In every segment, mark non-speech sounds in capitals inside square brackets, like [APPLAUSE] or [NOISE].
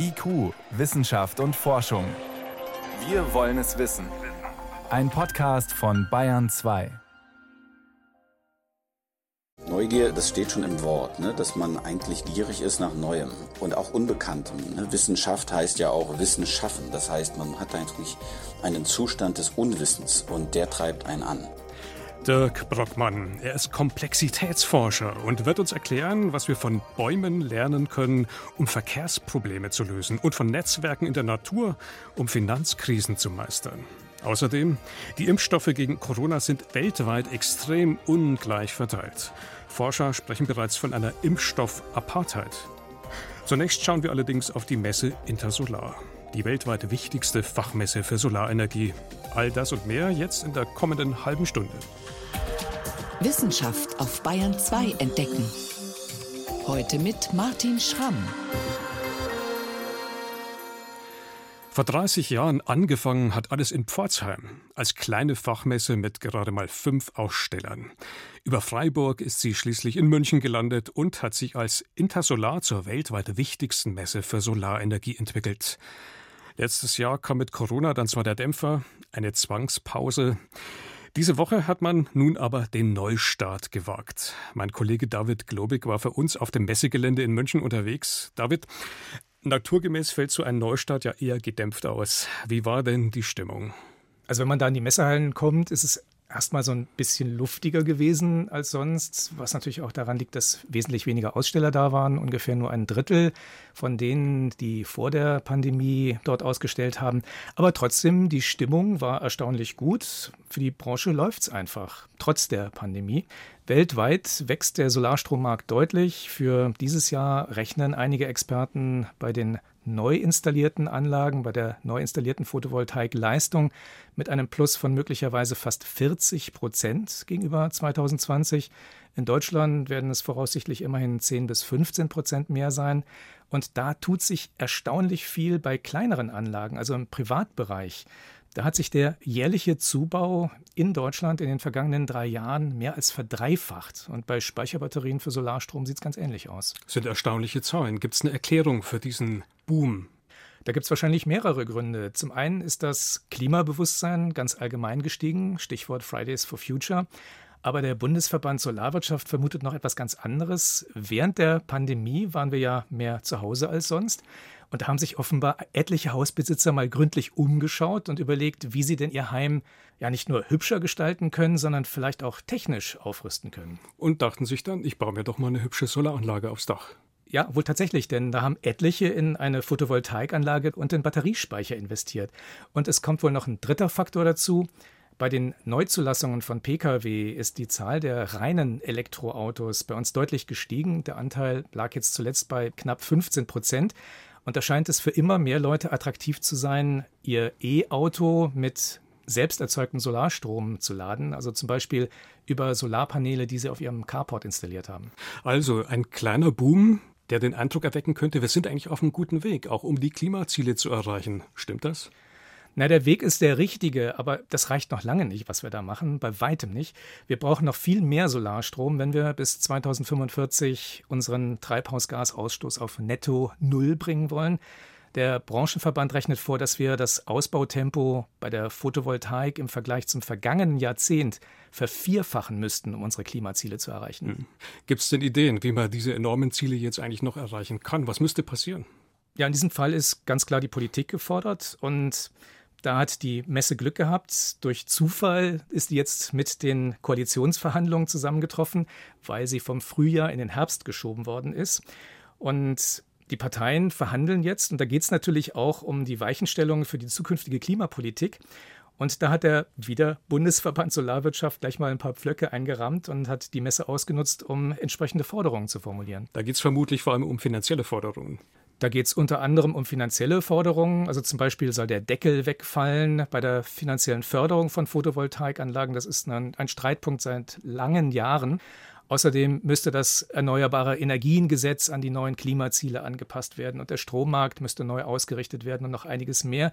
IQ, Wissenschaft und Forschung. Wir wollen es wissen. Ein Podcast von Bayern 2. Neugier, das steht schon im Wort, ne, dass man eigentlich gierig ist nach Neuem und auch Unbekanntem. Ne. Wissenschaft heißt ja auch Wissen schaffen. Das heißt, man hat eigentlich einen Zustand des Unwissens und der treibt einen an. Dirk Brockmann. Er ist Komplexitätsforscher und wird uns erklären, was wir von Bäumen lernen können, um Verkehrsprobleme zu lösen und von Netzwerken in der Natur, um Finanzkrisen zu meistern. Außerdem, die Impfstoffe gegen Corona sind weltweit extrem ungleich verteilt. Forscher sprechen bereits von einer Impfstoff-Apartheid. Zunächst schauen wir allerdings auf die Messe Intersolar, die weltweit wichtigste Fachmesse für Solarenergie. All das und mehr jetzt in der kommenden halben Stunde. Wissenschaft auf Bayern 2 entdecken. Heute mit Martin Schramm. Vor 30 Jahren angefangen hat alles in Pforzheim, als kleine Fachmesse mit gerade mal fünf Ausstellern. Über Freiburg ist sie schließlich in München gelandet und hat sich als Intersolar zur weltweit wichtigsten Messe für Solarenergie entwickelt. Letztes Jahr kam mit Corona dann zwar der Dämpfer, eine Zwangspause. Diese Woche hat man nun aber den Neustart gewagt. Mein Kollege David Globig war für uns auf dem Messegelände in München unterwegs. David, naturgemäß fällt so ein Neustart ja eher gedämpft aus. Wie war denn die Stimmung? Also wenn man da in die Messehallen kommt, ist es erstmal so ein bisschen luftiger gewesen als sonst, was natürlich auch daran liegt, dass wesentlich weniger Aussteller da waren, ungefähr nur ein Drittel von denen, die vor der Pandemie dort ausgestellt haben. Aber trotzdem, die Stimmung war erstaunlich gut. Für die Branche läuft es einfach, trotz der Pandemie. Weltweit wächst der Solarstrommarkt deutlich. Für dieses Jahr rechnen einige Experten bei den neu installierten Anlagen, bei der neu installierten Photovoltaikleistung mit einem Plus von möglicherweise fast 40 Prozent gegenüber 2020. In Deutschland werden es voraussichtlich immerhin 10 bis 15 Prozent mehr sein. Und da tut sich erstaunlich viel bei kleineren Anlagen, also im Privatbereich. Da hat sich der jährliche Zubau in Deutschland in den vergangenen drei Jahren mehr als verdreifacht. Und bei Speicherbatterien für Solarstrom sieht es ganz ähnlich aus. Das sind erstaunliche Zahlen. Gibt es eine Erklärung für diesen Boom? Da gibt es wahrscheinlich mehrere Gründe. Zum einen ist das Klimabewusstsein ganz allgemein gestiegen, Stichwort Fridays for Future. Aber der Bundesverband Solarwirtschaft vermutet noch etwas ganz anderes. Während der Pandemie waren wir ja mehr zu Hause als sonst. Und da haben sich offenbar etliche Hausbesitzer mal gründlich umgeschaut und überlegt, wie sie denn ihr Heim ja nicht nur hübscher gestalten können, sondern vielleicht auch technisch aufrüsten können. Und dachten sich dann, ich baue mir doch mal eine hübsche Solaranlage aufs Dach. Ja, wohl tatsächlich, denn da haben etliche in eine Photovoltaikanlage und den Batteriespeicher investiert. Und es kommt wohl noch ein dritter Faktor dazu. Bei den Neuzulassungen von Pkw ist die Zahl der reinen Elektroautos bei uns deutlich gestiegen. Der Anteil lag jetzt zuletzt bei knapp 15 Prozent. Und da scheint es für immer mehr Leute attraktiv zu sein, ihr E-Auto mit selbst erzeugtem Solarstrom zu laden, also zum Beispiel über Solarpaneele, die sie auf ihrem Carport installiert haben. Also ein kleiner Boom, der den Eindruck erwecken könnte, wir sind eigentlich auf einem guten Weg, auch um die Klimaziele zu erreichen. Stimmt das? Na, der Weg ist der richtige, aber das reicht noch lange nicht, was wir da machen, bei weitem nicht. Wir brauchen noch viel mehr Solarstrom, wenn wir bis 2045 unseren Treibhausgasausstoß auf netto Null bringen wollen. Der Branchenverband rechnet vor, dass wir das Ausbautempo bei der Photovoltaik im Vergleich zum vergangenen Jahrzehnt vervierfachen müssten, um unsere Klimaziele zu erreichen. Hm. Gibt es denn Ideen, wie man diese enormen Ziele jetzt eigentlich noch erreichen kann? Was müsste passieren? Ja, in diesem Fall ist ganz klar die Politik gefordert und da hat die Messe Glück gehabt. Durch Zufall ist die jetzt mit den Koalitionsverhandlungen zusammengetroffen, weil sie vom Frühjahr in den Herbst geschoben worden ist. Und die Parteien verhandeln jetzt, und da geht es natürlich auch um die Weichenstellung für die zukünftige Klimapolitik. Und da hat der wieder Bundesverband Solarwirtschaft gleich mal ein paar Pflöcke eingerammt und hat die Messe ausgenutzt, um entsprechende Forderungen zu formulieren. Da geht es vermutlich vor allem um finanzielle Forderungen. Da geht es unter anderem um finanzielle Forderungen. Also zum Beispiel soll der Deckel wegfallen bei der finanziellen Förderung von Photovoltaikanlagen. Das ist ein, ein Streitpunkt seit langen Jahren. Außerdem müsste das Erneuerbare Energiengesetz an die neuen Klimaziele angepasst werden und der Strommarkt müsste neu ausgerichtet werden und noch einiges mehr.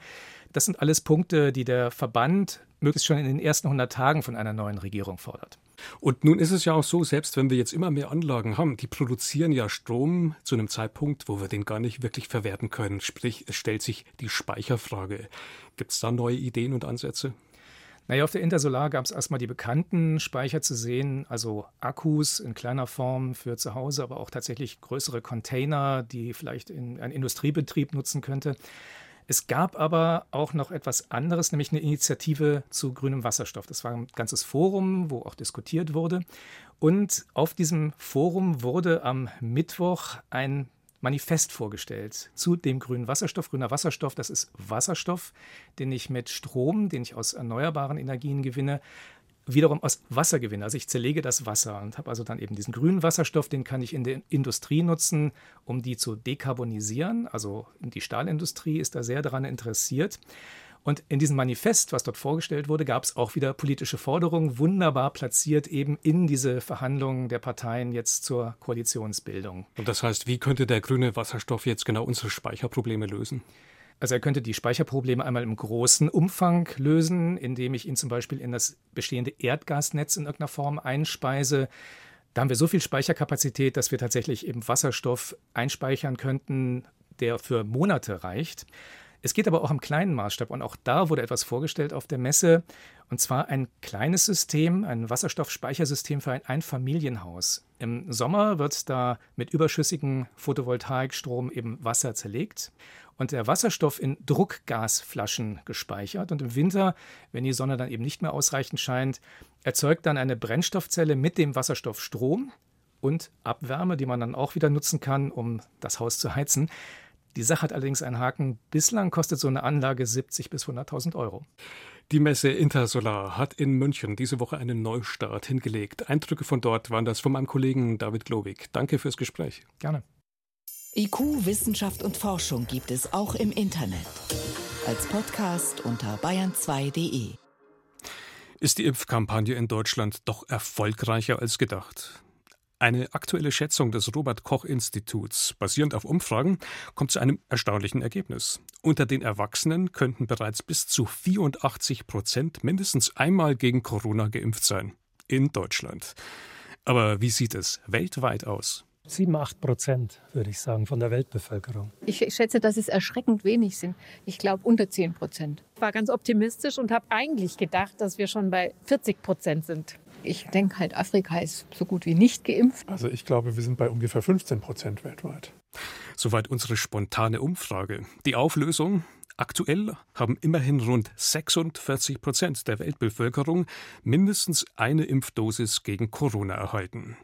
Das sind alles Punkte, die der Verband möglichst schon in den ersten 100 Tagen von einer neuen Regierung fordert. Und nun ist es ja auch so, selbst wenn wir jetzt immer mehr Anlagen haben, die produzieren ja Strom zu einem Zeitpunkt, wo wir den gar nicht wirklich verwerten können. Sprich, es stellt sich die Speicherfrage. Gibt es da neue Ideen und Ansätze? Naja, auf der Intersolar gab es erstmal die bekannten Speicher zu sehen, also Akkus in kleiner Form für zu Hause, aber auch tatsächlich größere Container, die vielleicht in ein Industriebetrieb nutzen könnte. Es gab aber auch noch etwas anderes, nämlich eine Initiative zu grünem Wasserstoff. Das war ein ganzes Forum, wo auch diskutiert wurde. Und auf diesem Forum wurde am Mittwoch ein Manifest vorgestellt zu dem grünen Wasserstoff. Grüner Wasserstoff, das ist Wasserstoff, den ich mit Strom, den ich aus erneuerbaren Energien gewinne, wiederum aus Wasser gewinne. Also ich zerlege das Wasser und habe also dann eben diesen grünen Wasserstoff, den kann ich in der Industrie nutzen, um die zu dekarbonisieren. Also die Stahlindustrie ist da sehr daran interessiert. Und in diesem Manifest, was dort vorgestellt wurde, gab es auch wieder politische Forderungen, wunderbar platziert eben in diese Verhandlungen der Parteien jetzt zur Koalitionsbildung. Und das heißt, wie könnte der grüne Wasserstoff jetzt genau unsere Speicherprobleme lösen? Also er könnte die Speicherprobleme einmal im großen Umfang lösen, indem ich ihn zum Beispiel in das bestehende Erdgasnetz in irgendeiner Form einspeise. Da haben wir so viel Speicherkapazität, dass wir tatsächlich eben Wasserstoff einspeichern könnten, der für Monate reicht. Es geht aber auch im kleinen Maßstab und auch da wurde etwas vorgestellt auf der Messe und zwar ein kleines System, ein Wasserstoffspeichersystem für ein Einfamilienhaus. Im Sommer wird da mit überschüssigem Photovoltaikstrom eben Wasser zerlegt und der Wasserstoff in Druckgasflaschen gespeichert und im Winter, wenn die Sonne dann eben nicht mehr ausreichend scheint, erzeugt dann eine Brennstoffzelle mit dem Wasserstoffstrom und Abwärme, die man dann auch wieder nutzen kann, um das Haus zu heizen. Die Sache hat allerdings einen Haken. Bislang kostet so eine Anlage 70 bis 100.000 Euro. Die Messe Intersolar hat in München diese Woche einen Neustart hingelegt. Eindrücke von dort waren das von meinem Kollegen David Glowig. Danke fürs Gespräch. Gerne. IQ, Wissenschaft und Forschung gibt es auch im Internet. Als Podcast unter bayern2.de. Ist die Impfkampagne in Deutschland doch erfolgreicher als gedacht? Eine aktuelle Schätzung des Robert Koch Instituts, basierend auf Umfragen, kommt zu einem erstaunlichen Ergebnis. Unter den Erwachsenen könnten bereits bis zu 84 Prozent mindestens einmal gegen Corona geimpft sein. In Deutschland. Aber wie sieht es weltweit aus? 7, 8 Prozent, würde ich sagen, von der Weltbevölkerung. Ich schätze, dass es erschreckend wenig sind. Ich glaube unter 10 Prozent. Ich war ganz optimistisch und habe eigentlich gedacht, dass wir schon bei 40 Prozent sind. Ich denke halt, Afrika ist so gut wie nicht geimpft. Also ich glaube, wir sind bei ungefähr 15 Prozent weltweit. Soweit unsere spontane Umfrage. Die Auflösung? Aktuell haben immerhin rund 46 Prozent der Weltbevölkerung mindestens eine Impfdosis gegen Corona erhalten.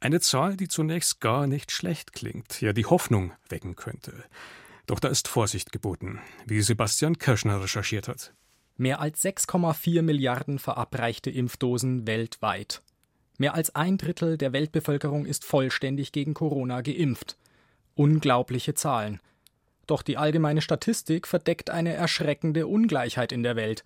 Eine Zahl, die zunächst gar nicht schlecht klingt, ja die Hoffnung wecken könnte. Doch da ist Vorsicht geboten, wie Sebastian Kirschner recherchiert hat. Mehr als 6,4 Milliarden verabreichte Impfdosen weltweit. Mehr als ein Drittel der Weltbevölkerung ist vollständig gegen Corona geimpft. Unglaubliche Zahlen. Doch die allgemeine Statistik verdeckt eine erschreckende Ungleichheit in der Welt.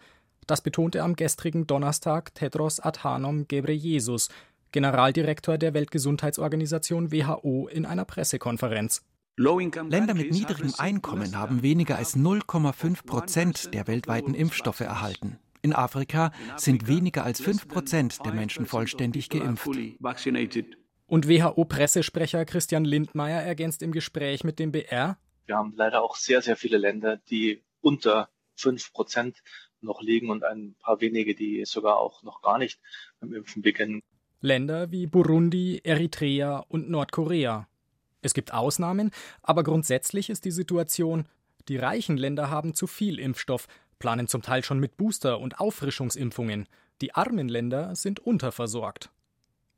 Das betonte am gestrigen Donnerstag Tedros Adhanom Ghebreyesus, Generaldirektor der Weltgesundheitsorganisation WHO, in einer Pressekonferenz. Länder mit niedrigem Einkommen haben weniger als 0,5 Prozent der weltweiten Impfstoffe erhalten. In Afrika sind weniger als 5 Prozent der Menschen vollständig geimpft. Und WHO-Pressesprecher Christian Lindmeier ergänzt im Gespräch mit dem BR: Wir haben leider auch sehr, sehr viele Länder, die unter 5 Prozent noch liegen und ein paar wenige, die sogar auch noch gar nicht beim Impfen beginnen. Länder wie Burundi, Eritrea und Nordkorea. Es gibt Ausnahmen, aber grundsätzlich ist die Situation, die reichen Länder haben zu viel Impfstoff, planen zum Teil schon mit Booster- und Auffrischungsimpfungen. Die armen Länder sind unterversorgt.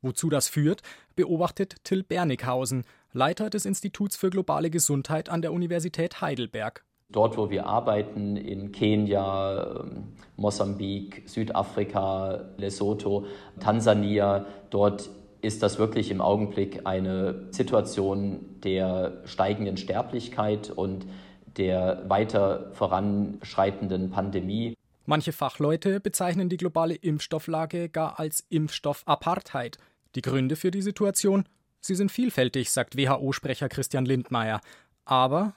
Wozu das führt, beobachtet Till Bernighausen, Leiter des Instituts für globale Gesundheit an der Universität Heidelberg. Dort, wo wir arbeiten, in Kenia, ähm, Mosambik, Südafrika, Lesotho, Tansania, dort ist das wirklich im Augenblick eine Situation der steigenden Sterblichkeit und der weiter voranschreitenden Pandemie. Manche Fachleute bezeichnen die globale Impfstofflage gar als Impfstoffapartheid. Die Gründe für die Situation? Sie sind vielfältig, sagt WHO-Sprecher Christian Lindmeier. Aber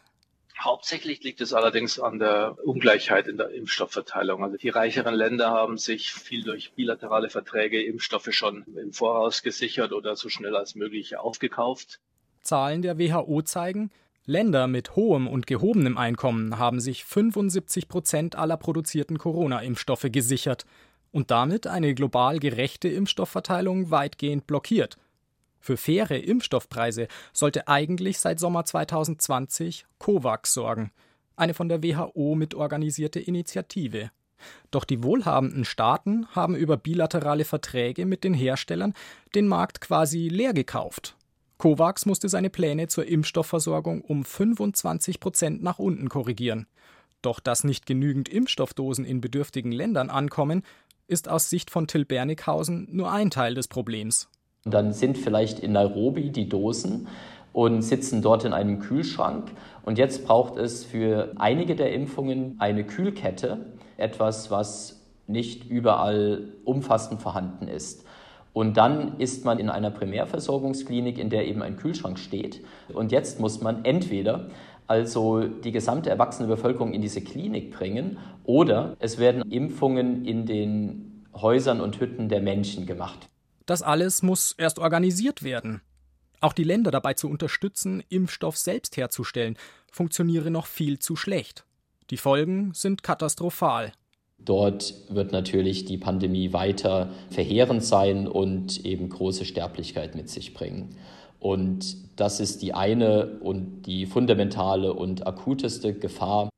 Hauptsächlich liegt es allerdings an der Ungleichheit in der Impfstoffverteilung. Also die reicheren Länder haben sich viel durch bilaterale Verträge Impfstoffe schon im Voraus gesichert oder so schnell als möglich aufgekauft. Zahlen der WHO zeigen, Länder mit hohem und gehobenem Einkommen haben sich 75 Prozent aller produzierten Corona-Impfstoffe gesichert und damit eine global gerechte Impfstoffverteilung weitgehend blockiert. Für faire Impfstoffpreise sollte eigentlich seit Sommer 2020 COVAX sorgen, eine von der WHO mitorganisierte Initiative. Doch die wohlhabenden Staaten haben über bilaterale Verträge mit den Herstellern den Markt quasi leer gekauft. COVAX musste seine Pläne zur Impfstoffversorgung um 25 Prozent nach unten korrigieren. Doch dass nicht genügend Impfstoffdosen in bedürftigen Ländern ankommen, ist aus Sicht von Till Bernighausen nur ein Teil des Problems. Dann sind vielleicht in Nairobi die Dosen und sitzen dort in einem Kühlschrank. Und jetzt braucht es für einige der Impfungen eine Kühlkette, etwas, was nicht überall umfassend vorhanden ist. Und dann ist man in einer Primärversorgungsklinik, in der eben ein Kühlschrank steht. Und jetzt muss man entweder also die gesamte erwachsene Bevölkerung in diese Klinik bringen oder es werden Impfungen in den Häusern und Hütten der Menschen gemacht. Das alles muss erst organisiert werden. Auch die Länder dabei zu unterstützen, Impfstoff selbst herzustellen, funktioniere noch viel zu schlecht. Die Folgen sind katastrophal. Dort wird natürlich die Pandemie weiter verheerend sein und eben große Sterblichkeit mit sich bringen. Und das ist die eine und die fundamentale und akuteste Gefahr.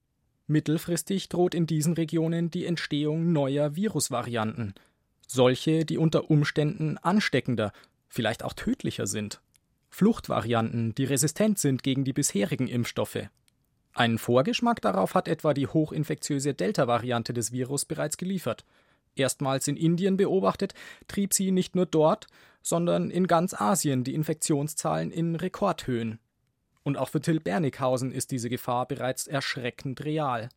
Mittelfristig droht in diesen Regionen die Entstehung neuer Virusvarianten – solche, die unter Umständen ansteckender, vielleicht auch tödlicher sind. Fluchtvarianten, die resistent sind gegen die bisherigen Impfstoffe. Einen Vorgeschmack darauf hat etwa die hochinfektiöse Delta-Variante des Virus bereits geliefert. Erstmals in Indien beobachtet, trieb sie nicht nur dort, sondern in ganz Asien die Infektionszahlen in Rekordhöhen. Und auch für Till Bernighausen ist diese Gefahr bereits erschreckend real.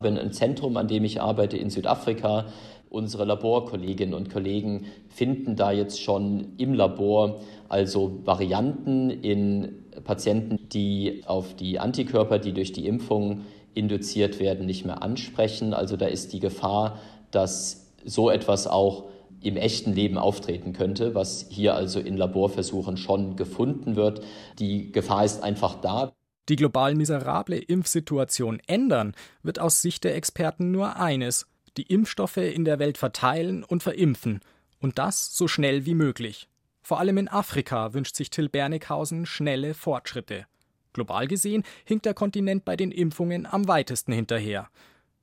Wenn ein Zentrum, an dem ich arbeite in Südafrika, unsere Laborkolleginnen und Kollegen finden da jetzt schon im Labor also Varianten in Patienten, die auf die Antikörper, die durch die Impfung induziert werden, nicht mehr ansprechen. Also da ist die Gefahr, dass so etwas auch im echten Leben auftreten könnte, was hier also in Laborversuchen schon gefunden wird. Die Gefahr ist einfach da. Die global miserable Impfsituation ändern wird aus Sicht der Experten nur eines die Impfstoffe in der Welt verteilen und verimpfen, und das so schnell wie möglich. Vor allem in Afrika wünscht sich Till Bernighausen schnelle Fortschritte. Global gesehen hinkt der Kontinent bei den Impfungen am weitesten hinterher.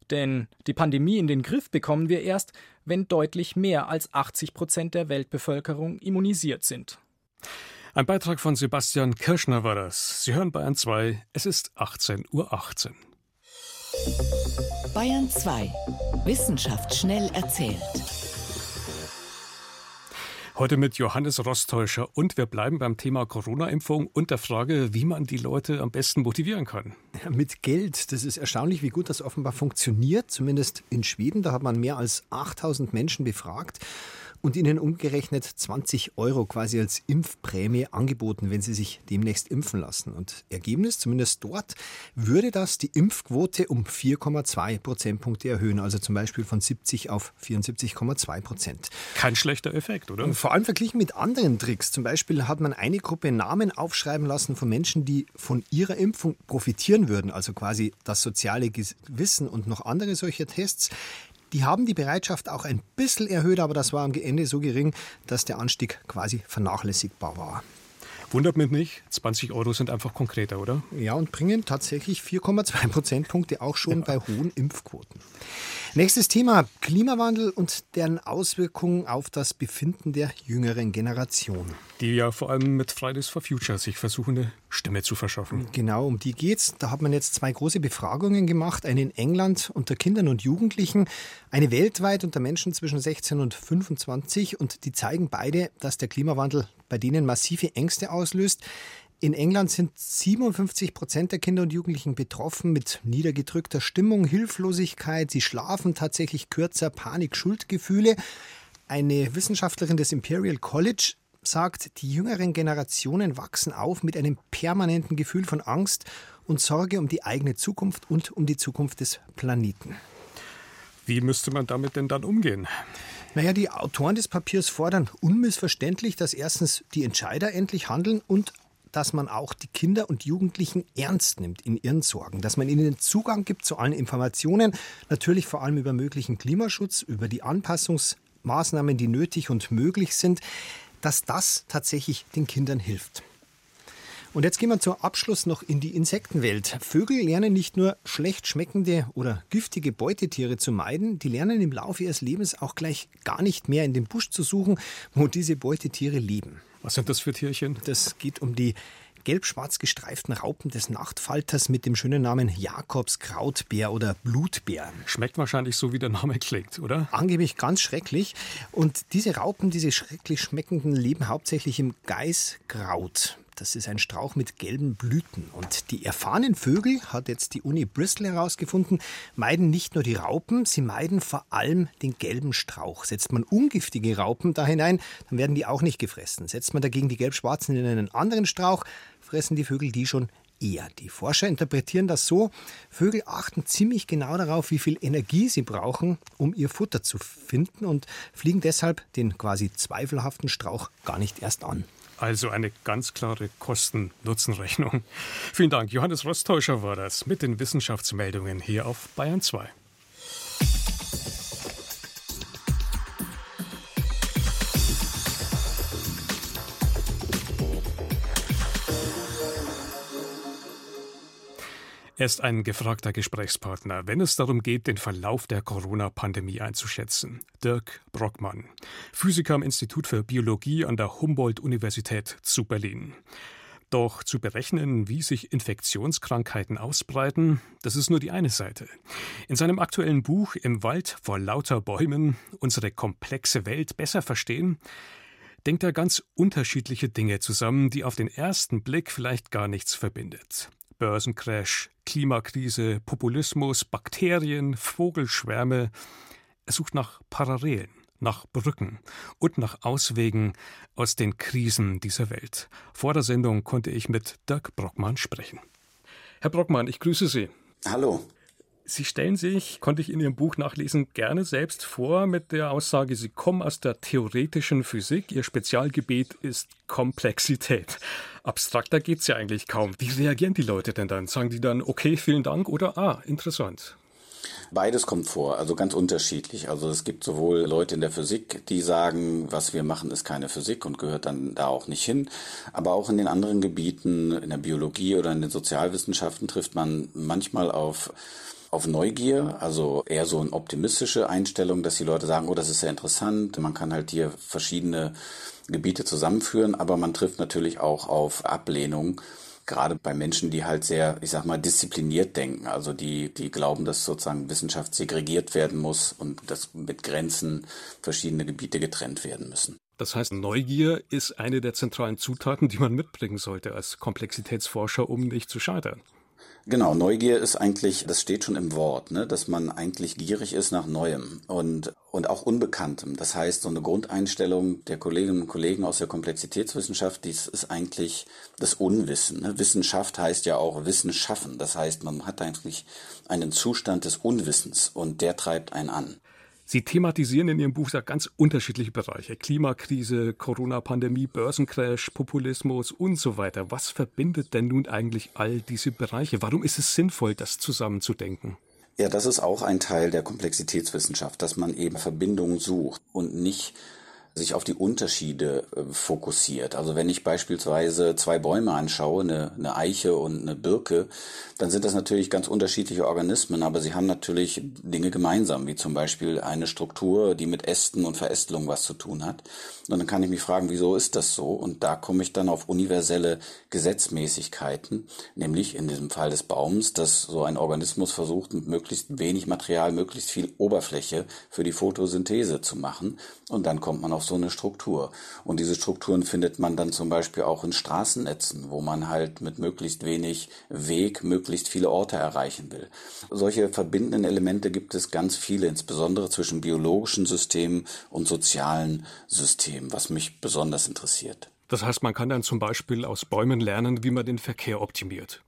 Denn die Pandemie in den Griff bekommen wir erst, wenn deutlich mehr als 80 Prozent der Weltbevölkerung immunisiert sind. Ein Beitrag von Sebastian Kirschner war das. Sie hören Bayern 2, es ist 18.18 Uhr. 18. Bayern 2. Wissenschaft schnell erzählt. Heute mit Johannes Rostäuscher und wir bleiben beim Thema Corona-Impfung und der Frage, wie man die Leute am besten motivieren kann. Ja, mit Geld. Das ist erstaunlich, wie gut das offenbar funktioniert. Zumindest in Schweden. Da hat man mehr als 8000 Menschen befragt und ihnen umgerechnet 20 Euro quasi als Impfprämie angeboten, wenn sie sich demnächst impfen lassen. Und Ergebnis, zumindest dort, würde das die Impfquote um 4,2 Prozentpunkte erhöhen, also zum Beispiel von 70 auf 74,2 Prozent. Kein schlechter Effekt, oder? Und vor allem verglichen mit anderen Tricks. Zum Beispiel hat man eine Gruppe Namen aufschreiben lassen von Menschen, die von ihrer Impfung profitieren würden, also quasi das soziale Gewissen und noch andere solcher Tests. Die haben die Bereitschaft auch ein bisschen erhöht, aber das war am Ende so gering, dass der Anstieg quasi vernachlässigbar war. Wundert mich nicht, 20 Euro sind einfach konkreter, oder? Ja, und bringen tatsächlich 4,2 Prozentpunkte auch schon ja. bei hohen Impfquoten. Nächstes Thema: Klimawandel und deren Auswirkungen auf das Befinden der jüngeren Generation. Die ja vor allem mit Fridays for Future sich versuchen, eine Stimme zu verschaffen. Genau, um die geht's. Da hat man jetzt zwei große Befragungen gemacht: eine in England unter Kindern und Jugendlichen, eine weltweit unter Menschen zwischen 16 und 25. Und die zeigen beide, dass der Klimawandel bei denen massive Ängste auslöst. In England sind 57 Prozent der Kinder und Jugendlichen betroffen mit niedergedrückter Stimmung, Hilflosigkeit. Sie schlafen tatsächlich kürzer, Panik, Schuldgefühle. Eine Wissenschaftlerin des Imperial College sagt, die jüngeren Generationen wachsen auf mit einem permanenten Gefühl von Angst und Sorge um die eigene Zukunft und um die Zukunft des Planeten. Wie müsste man damit denn dann umgehen? Naja, die Autoren des Papiers fordern unmissverständlich, dass erstens die Entscheider endlich handeln und dass man auch die Kinder und Jugendlichen ernst nimmt in ihren Sorgen, dass man ihnen Zugang gibt zu allen Informationen, natürlich vor allem über möglichen Klimaschutz, über die Anpassungsmaßnahmen, die nötig und möglich sind, dass das tatsächlich den Kindern hilft. Und jetzt gehen wir zum Abschluss noch in die Insektenwelt. Vögel lernen nicht nur schlecht schmeckende oder giftige Beutetiere zu meiden, die lernen im Laufe ihres Lebens auch gleich gar nicht mehr in den Busch zu suchen, wo diese Beutetiere leben. Was sind das für Tierchen? Das geht um die gelb-schwarz gestreiften Raupen des Nachtfalters mit dem schönen Namen Jakobskrautbär oder Blutbär. Schmeckt wahrscheinlich so, wie der Name klingt, oder? Angeblich ganz schrecklich. Und diese Raupen, diese schrecklich schmeckenden, leben hauptsächlich im Geißkraut. Das ist ein Strauch mit gelben Blüten. Und die erfahrenen Vögel, hat jetzt die Uni Bristol herausgefunden, meiden nicht nur die Raupen, sie meiden vor allem den gelben Strauch. Setzt man ungiftige Raupen da hinein, dann werden die auch nicht gefressen. Setzt man dagegen die gelb-schwarzen in einen anderen Strauch, fressen die Vögel die schon eher. Die Forscher interpretieren das so, Vögel achten ziemlich genau darauf, wie viel Energie sie brauchen, um ihr Futter zu finden und fliegen deshalb den quasi zweifelhaften Strauch gar nicht erst an. Also eine ganz klare Kosten-Nutzen-Rechnung. [LAUGHS] Vielen Dank. Johannes Rostäuscher war das mit den Wissenschaftsmeldungen hier auf Bayern 2. Er ist ein gefragter Gesprächspartner, wenn es darum geht, den Verlauf der Corona-Pandemie einzuschätzen. Dirk Brockmann, Physiker am Institut für Biologie an der Humboldt-Universität zu Berlin. Doch zu berechnen, wie sich Infektionskrankheiten ausbreiten, das ist nur die eine Seite. In seinem aktuellen Buch Im Wald vor lauter Bäumen unsere komplexe Welt besser verstehen, denkt er ganz unterschiedliche Dinge zusammen, die auf den ersten Blick vielleicht gar nichts verbindet. Börsencrash, Klimakrise, Populismus, Bakterien, Vogelschwärme. Er sucht nach Parallelen, nach Brücken und nach Auswegen aus den Krisen dieser Welt. Vor der Sendung konnte ich mit Dirk Brockmann sprechen. Herr Brockmann, ich grüße Sie. Hallo. Sie stellen sich, konnte ich in Ihrem Buch nachlesen, gerne selbst vor mit der Aussage, Sie kommen aus der theoretischen Physik, Ihr Spezialgebiet ist Komplexität. Abstrakter geht's ja eigentlich kaum. Wie reagieren die Leute denn dann? Sagen die dann, okay, vielen Dank oder ah, interessant? Beides kommt vor, also ganz unterschiedlich. Also es gibt sowohl Leute in der Physik, die sagen, was wir machen, ist keine Physik und gehört dann da auch nicht hin. Aber auch in den anderen Gebieten, in der Biologie oder in den Sozialwissenschaften trifft man manchmal auf auf Neugier, also eher so eine optimistische Einstellung, dass die Leute sagen, oh, das ist sehr interessant, man kann halt hier verschiedene Gebiete zusammenführen, aber man trifft natürlich auch auf Ablehnung, gerade bei Menschen, die halt sehr, ich sag mal, diszipliniert denken, also die, die glauben, dass sozusagen Wissenschaft segregiert werden muss und dass mit Grenzen verschiedene Gebiete getrennt werden müssen. Das heißt, Neugier ist eine der zentralen Zutaten, die man mitbringen sollte als Komplexitätsforscher, um nicht zu scheitern. Genau, Neugier ist eigentlich, das steht schon im Wort, ne, dass man eigentlich gierig ist nach Neuem und, und auch Unbekanntem. Das heißt, so eine Grundeinstellung der Kolleginnen und Kollegen aus der Komplexitätswissenschaft, dies ist eigentlich das Unwissen. Ne? Wissenschaft heißt ja auch Wissen schaffen. Das heißt, man hat eigentlich einen Zustand des Unwissens und der treibt einen an. Sie thematisieren in Ihrem Buch ja ganz unterschiedliche Bereiche. Klimakrise, Corona-Pandemie, Börsencrash, Populismus und so weiter. Was verbindet denn nun eigentlich all diese Bereiche? Warum ist es sinnvoll, das zusammenzudenken? Ja, das ist auch ein Teil der Komplexitätswissenschaft, dass man eben Verbindungen sucht und nicht sich auf die Unterschiede äh, fokussiert. Also wenn ich beispielsweise zwei Bäume anschaue, eine, eine Eiche und eine Birke, dann sind das natürlich ganz unterschiedliche Organismen, aber sie haben natürlich Dinge gemeinsam, wie zum Beispiel eine Struktur, die mit Ästen und Verästelung was zu tun hat. Und dann kann ich mich fragen, wieso ist das so? Und da komme ich dann auf universelle Gesetzmäßigkeiten, nämlich in diesem Fall des Baums, dass so ein Organismus versucht, mit möglichst wenig Material, möglichst viel Oberfläche für die Photosynthese zu machen. Und dann kommt man auf so eine Struktur. Und diese Strukturen findet man dann zum Beispiel auch in Straßennetzen, wo man halt mit möglichst wenig Weg möglichst viele Orte erreichen will. Solche verbindenden Elemente gibt es ganz viele, insbesondere zwischen biologischen Systemen und sozialen Systemen, was mich besonders interessiert. Das heißt, man kann dann zum Beispiel aus Bäumen lernen, wie man den Verkehr optimiert.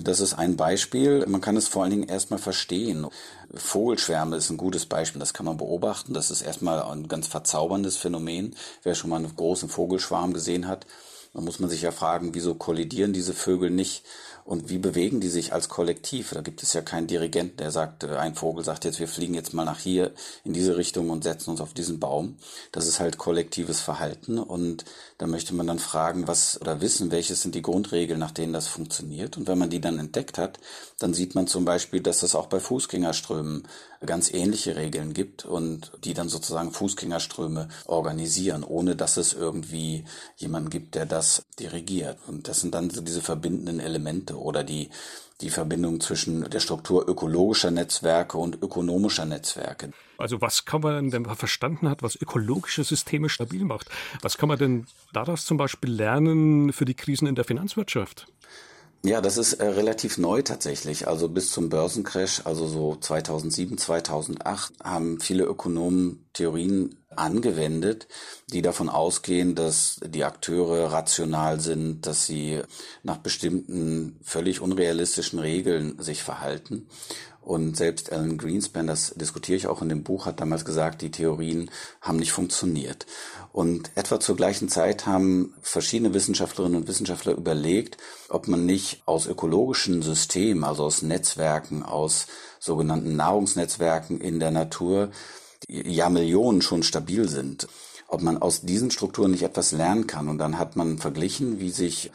Das ist ein Beispiel. Man kann es vor allen Dingen erstmal verstehen. Vogelschwärme ist ein gutes Beispiel. Das kann man beobachten. Das ist erstmal ein ganz verzauberndes Phänomen. Wer schon mal einen großen Vogelschwarm gesehen hat, dann muss man sich ja fragen, wieso kollidieren diese Vögel nicht und wie bewegen die sich als Kollektiv? Da gibt es ja keinen Dirigenten, der sagt, äh, ein Vogel sagt jetzt, wir fliegen jetzt mal nach hier in diese Richtung und setzen uns auf diesen Baum. Das ist halt kollektives Verhalten und da möchte man dann fragen, was oder wissen, welches sind die Grundregeln, nach denen das funktioniert. Und wenn man die dann entdeckt hat, dann sieht man zum Beispiel, dass es auch bei Fußgängerströmen ganz ähnliche Regeln gibt und die dann sozusagen Fußgängerströme organisieren, ohne dass es irgendwie jemanden gibt, der das dirigiert. Und das sind dann so diese verbindenden Elemente oder die die Verbindung zwischen der Struktur ökologischer Netzwerke und ökonomischer Netzwerke. Also was kann man denn, wenn man verstanden hat, was ökologische Systeme stabil macht, was kann man denn daraus zum Beispiel lernen für die Krisen in der Finanzwirtschaft? Ja, das ist äh, relativ neu tatsächlich. Also bis zum Börsencrash, also so 2007, 2008, haben viele Ökonomen Theorien angewendet, die davon ausgehen, dass die Akteure rational sind, dass sie nach bestimmten völlig unrealistischen Regeln sich verhalten. Und selbst Alan Greenspan, das diskutiere ich auch in dem Buch, hat damals gesagt, die Theorien haben nicht funktioniert. Und etwa zur gleichen Zeit haben verschiedene Wissenschaftlerinnen und Wissenschaftler überlegt, ob man nicht aus ökologischen Systemen, also aus Netzwerken, aus sogenannten Nahrungsnetzwerken in der Natur, Jahrmillionen schon stabil sind, ob man aus diesen Strukturen nicht etwas lernen kann. Und dann hat man verglichen, wie sich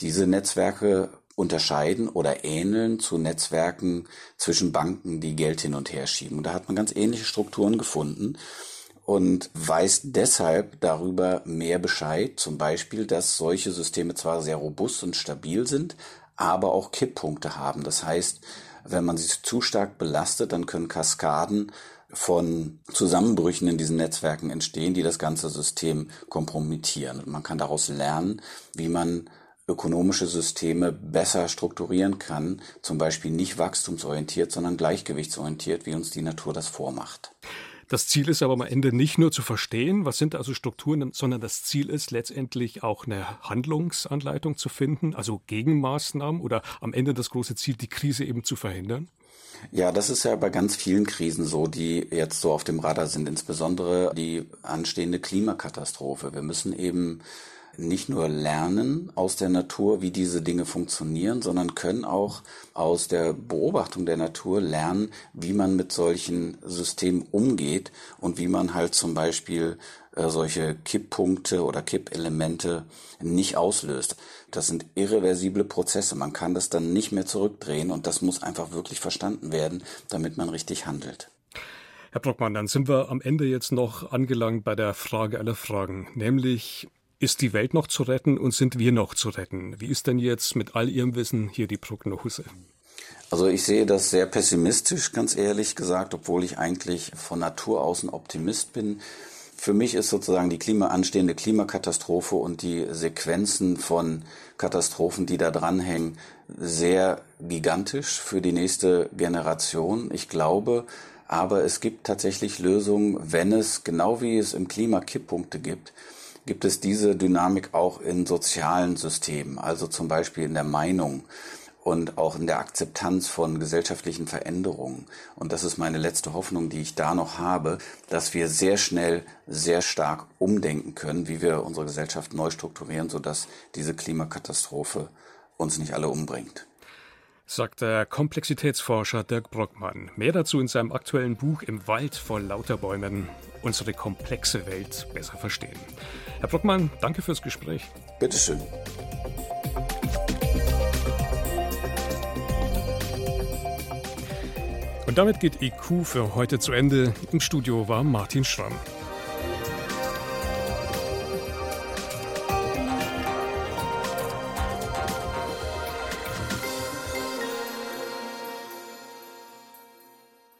diese Netzwerke unterscheiden oder ähneln zu Netzwerken zwischen Banken, die Geld hin und her schieben. Und da hat man ganz ähnliche Strukturen gefunden und weiß deshalb darüber mehr Bescheid, zum Beispiel, dass solche Systeme zwar sehr robust und stabil sind, aber auch Kipppunkte haben. Das heißt, wenn man sie zu stark belastet, dann können Kaskaden von Zusammenbrüchen in diesen Netzwerken entstehen, die das ganze System kompromittieren. Und man kann daraus lernen, wie man ökonomische Systeme besser strukturieren kann, zum Beispiel nicht wachstumsorientiert, sondern gleichgewichtsorientiert, wie uns die Natur das vormacht. Das Ziel ist aber am Ende nicht nur zu verstehen, was sind also Strukturen, sondern das Ziel ist letztendlich auch eine Handlungsanleitung zu finden, also Gegenmaßnahmen oder am Ende das große Ziel, die Krise eben zu verhindern. Ja, das ist ja bei ganz vielen Krisen so, die jetzt so auf dem Radar sind, insbesondere die anstehende Klimakatastrophe. Wir müssen eben nicht nur lernen aus der Natur, wie diese Dinge funktionieren, sondern können auch aus der Beobachtung der Natur lernen, wie man mit solchen Systemen umgeht und wie man halt zum Beispiel äh, solche Kipppunkte oder Kippelemente nicht auslöst. Das sind irreversible Prozesse. Man kann das dann nicht mehr zurückdrehen und das muss einfach wirklich verstanden werden, damit man richtig handelt. Herr Brockmann, dann sind wir am Ende jetzt noch angelangt bei der Frage aller Fragen, nämlich ist die Welt noch zu retten und sind wir noch zu retten? Wie ist denn jetzt mit all Ihrem Wissen hier die Prognose? Also ich sehe das sehr pessimistisch, ganz ehrlich gesagt, obwohl ich eigentlich von Natur aus ein Optimist bin. Für mich ist sozusagen die Klima, anstehende Klimakatastrophe und die Sequenzen von Katastrophen, die da dranhängen, sehr gigantisch für die nächste Generation. Ich glaube, aber es gibt tatsächlich Lösungen, wenn es, genau wie es im Klima Kipppunkte gibt, gibt es diese Dynamik auch in sozialen Systemen, also zum Beispiel in der Meinung und auch in der Akzeptanz von gesellschaftlichen Veränderungen. Und das ist meine letzte Hoffnung, die ich da noch habe, dass wir sehr schnell, sehr stark umdenken können, wie wir unsere Gesellschaft neu strukturieren, sodass diese Klimakatastrophe uns nicht alle umbringt sagt der Komplexitätsforscher Dirk Brockmann. Mehr dazu in seinem aktuellen Buch Im Wald vor lauter Bäumen. Unsere komplexe Welt besser verstehen. Herr Brockmann, danke fürs Gespräch. Bitteschön. Und damit geht IQ für heute zu Ende. Im Studio war Martin Schramm.